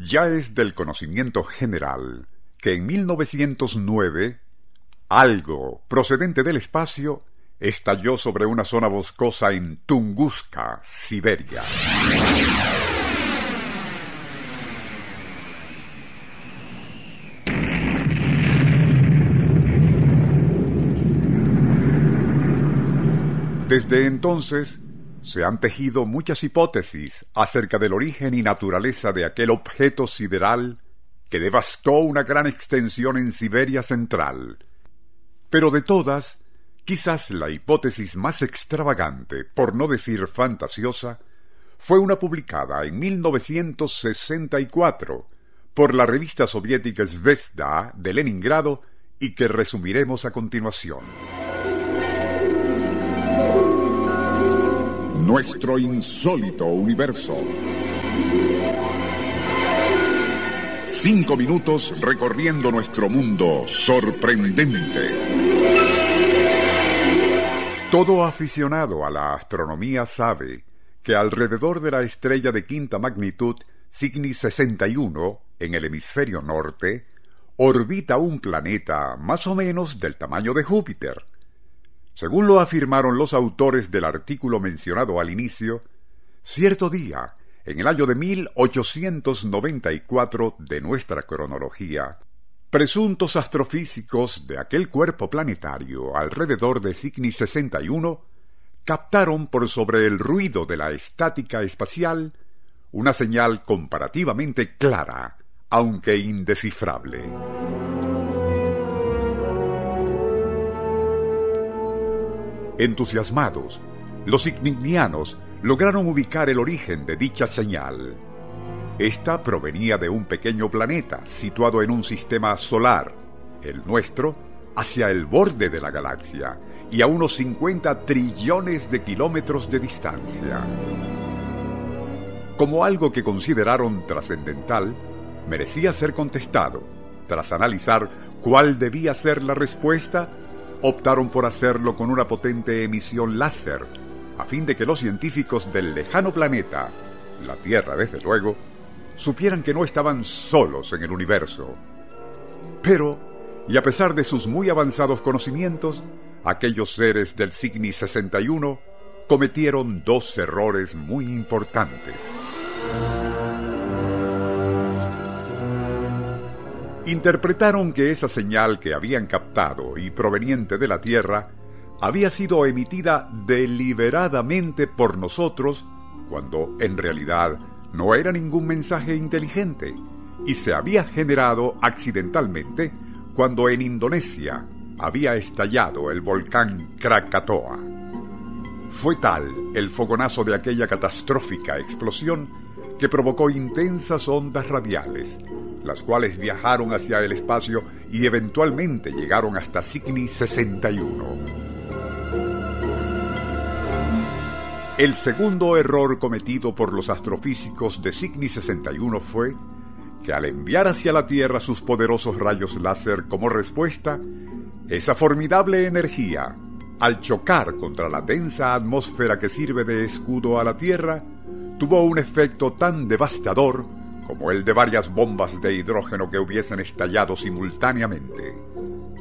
Ya es del conocimiento general que en 1909 algo procedente del espacio estalló sobre una zona boscosa en Tunguska, Siberia. Desde entonces se han tejido muchas hipótesis acerca del origen y naturaleza de aquel objeto sideral que devastó una gran extensión en Siberia central. Pero de todas, quizás la hipótesis más extravagante, por no decir fantasiosa, fue una publicada en 1964 por la revista soviética Zvezda de Leningrado y que resumiremos a continuación. Nuestro insólito universo. Cinco minutos recorriendo nuestro mundo sorprendente. Todo aficionado a la astronomía sabe que alrededor de la estrella de quinta magnitud Cygnus 61 en el hemisferio norte orbita un planeta más o menos del tamaño de Júpiter. Según lo afirmaron los autores del artículo mencionado al inicio, cierto día, en el año de 1894 de nuestra cronología, presuntos astrofísicos de aquel cuerpo planetario alrededor de Cygnus 61 captaron por sobre el ruido de la estática espacial una señal comparativamente clara, aunque indescifrable. Entusiasmados, los ignianianos lograron ubicar el origen de dicha señal. Esta provenía de un pequeño planeta situado en un sistema solar, el nuestro, hacia el borde de la galaxia y a unos 50 trillones de kilómetros de distancia. Como algo que consideraron trascendental, merecía ser contestado. Tras analizar cuál debía ser la respuesta, optaron por hacerlo con una potente emisión láser, a fin de que los científicos del lejano planeta, la Tierra desde luego, supieran que no estaban solos en el universo. Pero, y a pesar de sus muy avanzados conocimientos, aquellos seres del Cygnus 61 cometieron dos errores muy importantes. Interpretaron que esa señal que habían captado y proveniente de la Tierra había sido emitida deliberadamente por nosotros cuando en realidad no era ningún mensaje inteligente y se había generado accidentalmente cuando en Indonesia había estallado el volcán Krakatoa. Fue tal el fogonazo de aquella catastrófica explosión que provocó intensas ondas radiales, las cuales viajaron hacia el espacio y eventualmente llegaron hasta Cygnus 61. El segundo error cometido por los astrofísicos de Cygnus 61 fue que al enviar hacia la Tierra sus poderosos rayos láser como respuesta, esa formidable energía, al chocar contra la densa atmósfera que sirve de escudo a la Tierra, tuvo un efecto tan devastador como el de varias bombas de hidrógeno que hubiesen estallado simultáneamente.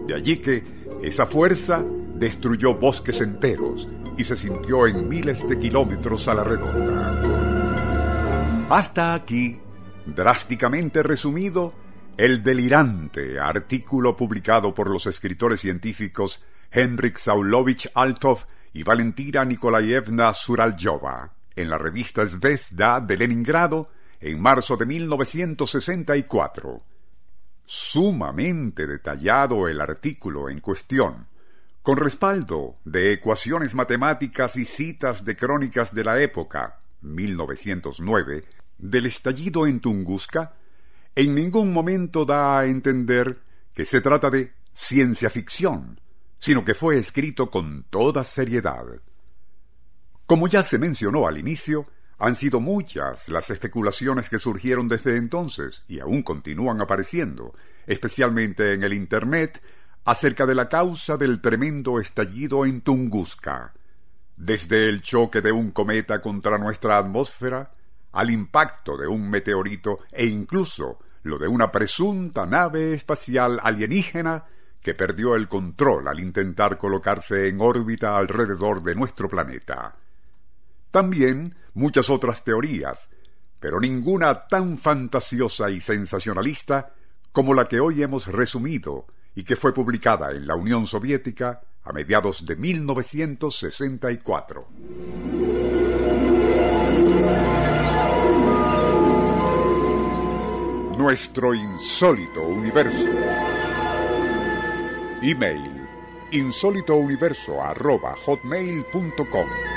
De allí que esa fuerza destruyó bosques enteros y se sintió en miles de kilómetros a la redonda. Hasta aquí, drásticamente resumido, el delirante artículo publicado por los escritores científicos Henrik Saulovich Altov y Valentina Nikolaevna Suraljova en la revista Zvezda de Leningrado en marzo de 1964. Sumamente detallado el artículo en cuestión, con respaldo de ecuaciones matemáticas y citas de crónicas de la época, 1909, del estallido en Tunguska, en ningún momento da a entender que se trata de ciencia ficción, sino que fue escrito con toda seriedad. Como ya se mencionó al inicio, han sido muchas las especulaciones que surgieron desde entonces y aún continúan apareciendo, especialmente en el Internet, acerca de la causa del tremendo estallido en Tunguska, desde el choque de un cometa contra nuestra atmósfera al impacto de un meteorito e incluso lo de una presunta nave espacial alienígena que perdió el control al intentar colocarse en órbita alrededor de nuestro planeta. También muchas otras teorías, pero ninguna tan fantasiosa y sensacionalista como la que hoy hemos resumido y que fue publicada en la Unión Soviética a mediados de 1964. Nuestro insólito universo. Email insólitouniverso.com